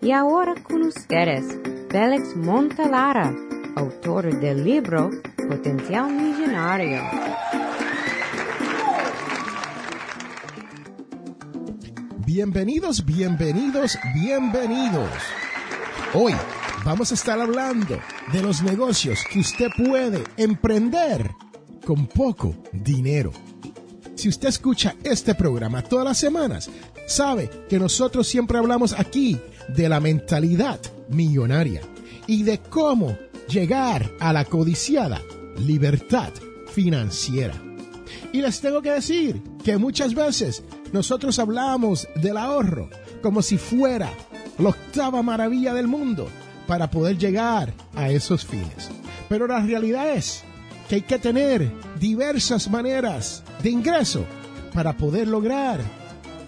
Y ahora con ustedes, Félix Montalara, autor del libro Potencial Millonario. Bienvenidos, bienvenidos, bienvenidos. Hoy vamos a estar hablando de los negocios que usted puede emprender con poco dinero. Si usted escucha este programa todas las semanas, sabe que nosotros siempre hablamos aquí de la mentalidad millonaria y de cómo llegar a la codiciada libertad financiera. Y les tengo que decir que muchas veces nosotros hablamos del ahorro como si fuera la octava maravilla del mundo para poder llegar a esos fines. Pero la realidad es que hay que tener diversas maneras de ingreso para poder lograr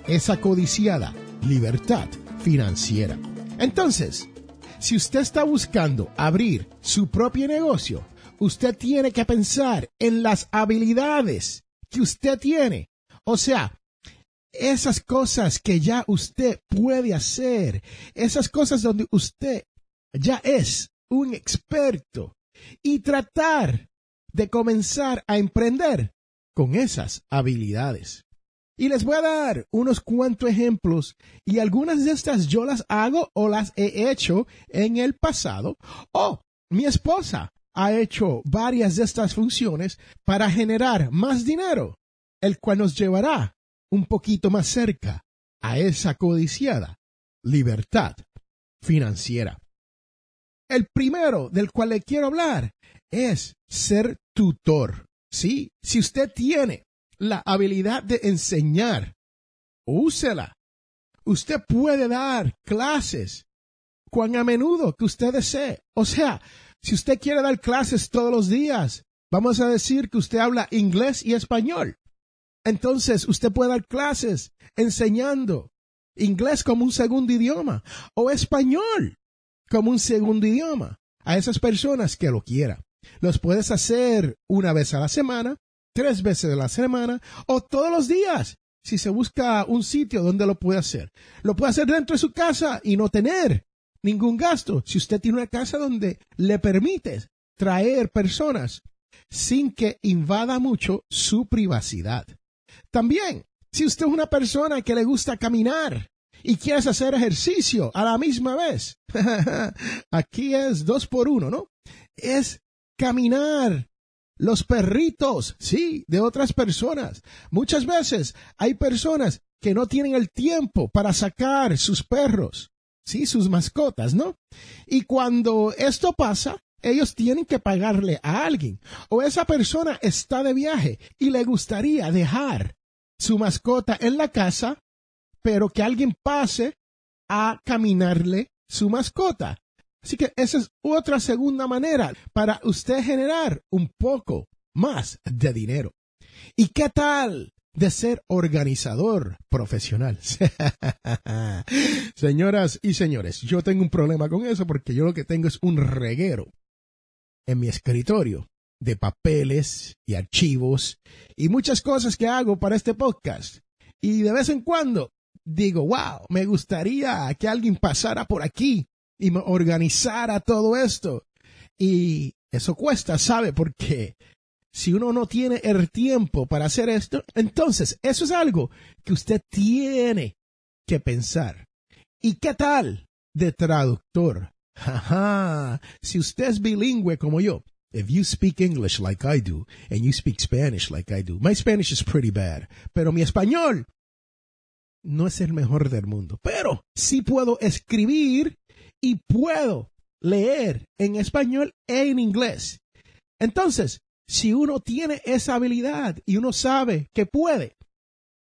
esa codiciada libertad financiera. Entonces, si usted está buscando abrir su propio negocio, usted tiene que pensar en las habilidades que usted tiene. O sea, esas cosas que ya usted puede hacer, esas cosas donde usted ya es un experto y tratar de comenzar a emprender con esas habilidades. Y les voy a dar unos cuantos ejemplos y algunas de estas yo las hago o las he hecho en el pasado o mi esposa ha hecho varias de estas funciones para generar más dinero, el cual nos llevará un poquito más cerca a esa codiciada libertad financiera. El primero del cual le quiero hablar es ser tutor. Sí, si usted tiene la habilidad de enseñar, úsela. Usted puede dar clases cuan a menudo que usted desee. O sea, si usted quiere dar clases todos los días, vamos a decir que usted habla inglés y español. Entonces, usted puede dar clases enseñando inglés como un segundo idioma o español como un segundo idioma a esas personas que lo quieran. Los puedes hacer una vez a la semana, tres veces a la semana o todos los días. Si se busca un sitio donde lo puede hacer. Lo puede hacer dentro de su casa y no tener ningún gasto. Si usted tiene una casa donde le permite traer personas sin que invada mucho su privacidad. También, si usted es una persona que le gusta caminar y quieres hacer ejercicio a la misma vez, aquí es dos por uno, ¿no? Es caminar. Los perritos, sí, de otras personas. Muchas veces hay personas que no tienen el tiempo para sacar sus perros, sí, sus mascotas, ¿no? Y cuando esto pasa, ellos tienen que pagarle a alguien. O esa persona está de viaje y le gustaría dejar su mascota en la casa, pero que alguien pase a caminarle su mascota. Así que esa es otra segunda manera para usted generar un poco más de dinero. ¿Y qué tal de ser organizador profesional? Señoras y señores, yo tengo un problema con eso porque yo lo que tengo es un reguero en mi escritorio de papeles y archivos y muchas cosas que hago para este podcast. Y de vez en cuando digo, wow, me gustaría que alguien pasara por aquí y organizara todo esto. Y eso cuesta, ¿sabe? Porque si uno no tiene el tiempo para hacer esto, entonces eso es algo que usted tiene que pensar. ¿Y qué tal de traductor? Ajá, si usted es bilingüe como yo, if you speak English like I do, and you speak Spanish like I do, my Spanish is pretty bad, pero mi español no es el mejor del mundo, pero sí puedo escribir y puedo leer en español e en inglés. Entonces, si uno tiene esa habilidad y uno sabe que puede,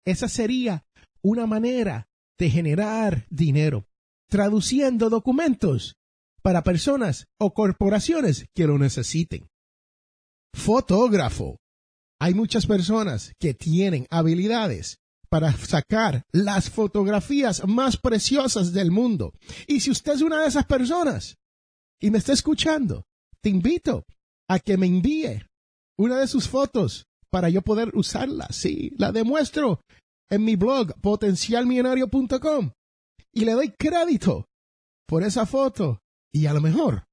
esa sería una manera de generar dinero, traduciendo documentos para personas o corporaciones que lo necesiten. Fotógrafo. Hay muchas personas que tienen habilidades para sacar las fotografías más preciosas del mundo. Y si usted es una de esas personas y me está escuchando, te invito a que me envíe una de sus fotos para yo poder usarla. Sí, la demuestro en mi blog potencialmillonario.com y le doy crédito por esa foto y a lo mejor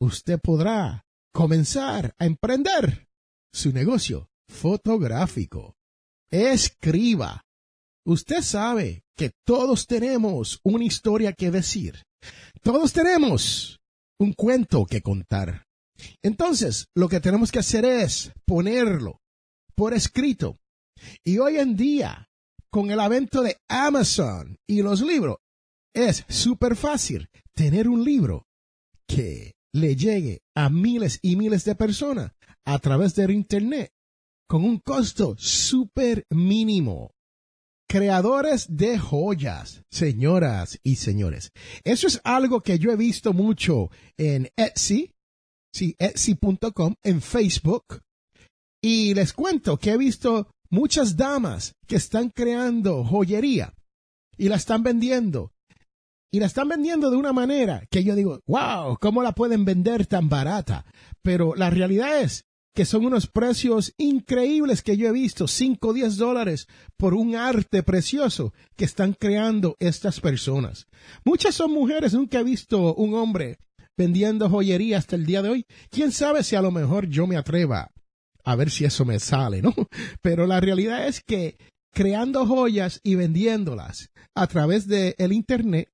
usted podrá comenzar a emprender su negocio fotográfico. Escriba. Usted sabe que todos tenemos una historia que decir. Todos tenemos un cuento que contar. Entonces, lo que tenemos que hacer es ponerlo por escrito. Y hoy en día, con el avento de Amazon y los libros, es súper fácil tener un libro que le llegue a miles y miles de personas a través del Internet con un costo súper mínimo. Creadores de joyas, señoras y señores. Eso es algo que yo he visto mucho en Etsy, sí, Etsy.com, en Facebook. Y les cuento que he visto muchas damas que están creando joyería y la están vendiendo y la están vendiendo de una manera que yo digo, wow, ¿cómo la pueden vender tan barata? Pero la realidad es que son unos precios increíbles que yo he visto, 5 o 10 dólares por un arte precioso que están creando estas personas. Muchas son mujeres, nunca he visto un hombre vendiendo joyería hasta el día de hoy. ¿Quién sabe si a lo mejor yo me atreva a ver si eso me sale, ¿no? Pero la realidad es que creando joyas y vendiéndolas a través del el Internet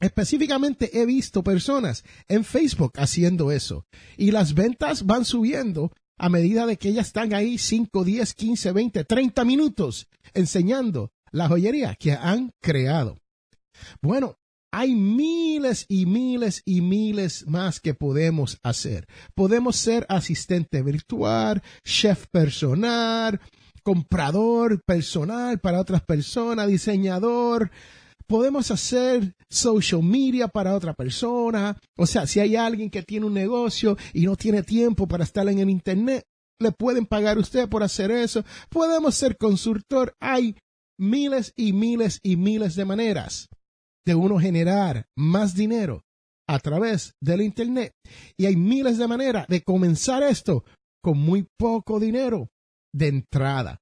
Específicamente he visto personas en Facebook haciendo eso y las ventas van subiendo a medida de que ellas están ahí 5, 10, 15, 20, 30 minutos enseñando la joyería que han creado. Bueno, hay miles y miles y miles más que podemos hacer. Podemos ser asistente virtual, chef personal, comprador personal para otras personas, diseñador, podemos hacer social media para otra persona. O sea, si hay alguien que tiene un negocio y no tiene tiempo para estar en el Internet, le pueden pagar usted por hacer eso. Podemos ser consultor. Hay miles y miles y miles de maneras de uno generar más dinero a través del Internet. Y hay miles de maneras de comenzar esto con muy poco dinero de entrada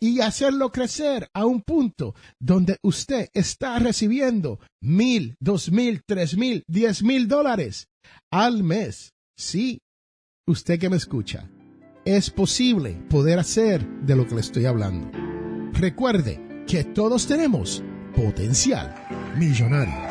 y hacerlo crecer a un punto donde usted está recibiendo mil, dos mil, tres mil, diez mil dólares al mes. Sí, usted que me escucha, es posible poder hacer de lo que le estoy hablando. Recuerde que todos tenemos potencial millonario.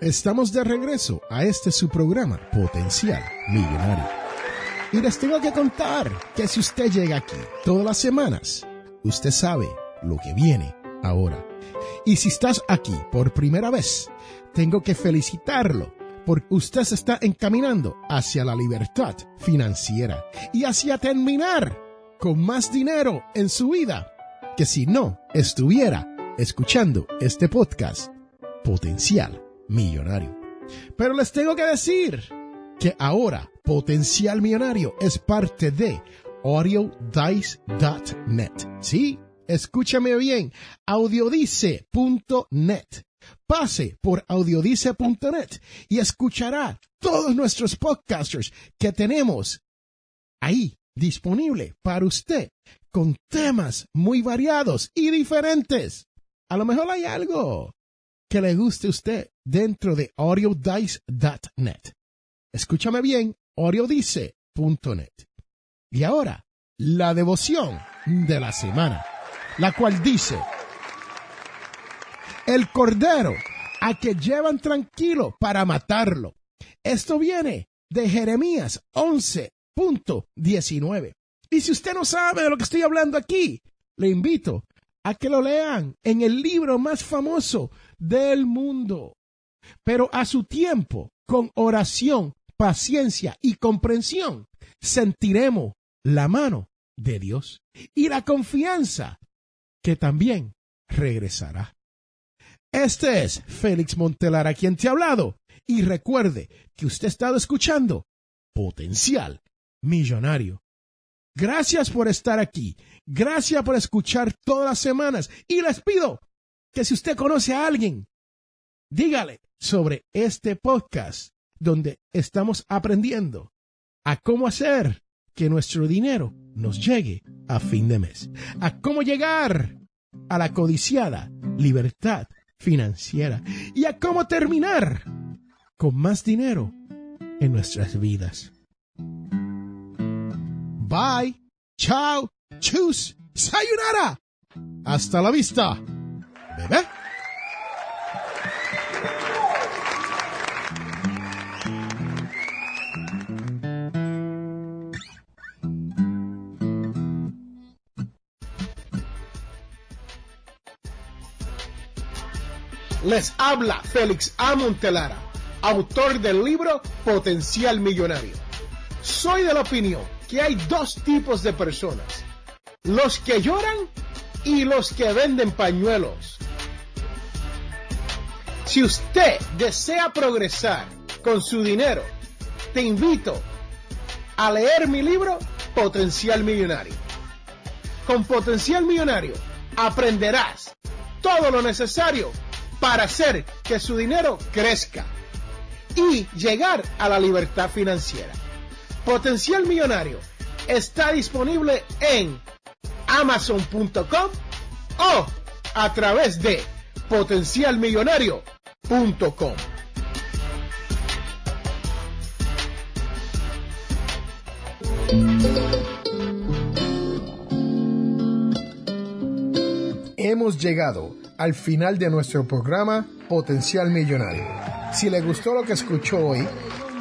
Estamos de regreso a este su programa Potencial Millonario. Y les tengo que contar que si usted llega aquí todas las semanas, usted sabe lo que viene ahora. Y si estás aquí por primera vez, tengo que felicitarlo porque usted se está encaminando hacia la libertad financiera y hacia terminar con más dinero en su vida que si no estuviera escuchando este podcast Potencial Millonario. Pero les tengo que decir que ahora Potencial Millonario es parte de audiodice.net. Sí, escúchame bien, audiodice.net. Pase por audiodice.net y escuchará todos nuestros podcasters que tenemos ahí disponible para usted con temas muy variados y diferentes. A lo mejor hay algo que le guste a usted dentro de audiodice.net. Escúchame bien, audiodice.net. Y ahora, la devoción de la semana, la cual dice, el cordero a que llevan tranquilo para matarlo. Esto viene de Jeremías 11, punto 19. Y si usted no sabe de lo que estoy hablando aquí, le invito a que lo lean en el libro más famoso del mundo. Pero a su tiempo, con oración, paciencia y comprensión, sentiremos la mano de Dios y la confianza que también regresará. Este es Félix Montelar a quien te ha hablado y recuerde que usted ha estado escuchando Potencial Millonario. Gracias por estar aquí. Gracias por escuchar todas las semanas. Y les pido que si usted conoce a alguien, dígale sobre este podcast donde estamos aprendiendo a cómo hacer que nuestro dinero nos llegue a fin de mes, a cómo llegar a la codiciada libertad financiera y a cómo terminar con más dinero en nuestras vidas. Bye, chao, chus, sayonara. Hasta la vista, bebé. Les habla Félix A. Montelara, autor del libro Potencial Millonario. Soy de la opinión que hay dos tipos de personas, los que lloran y los que venden pañuelos. Si usted desea progresar con su dinero, te invito a leer mi libro Potencial Millonario. Con Potencial Millonario aprenderás todo lo necesario para hacer que su dinero crezca y llegar a la libertad financiera. Potencial Millonario está disponible en amazon.com o a través de potencialmillonario.com. Hemos llegado al final de nuestro programa Potencial Millonario. Si le gustó lo que escuchó hoy,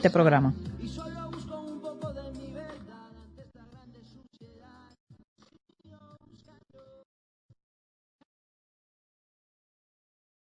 este programa.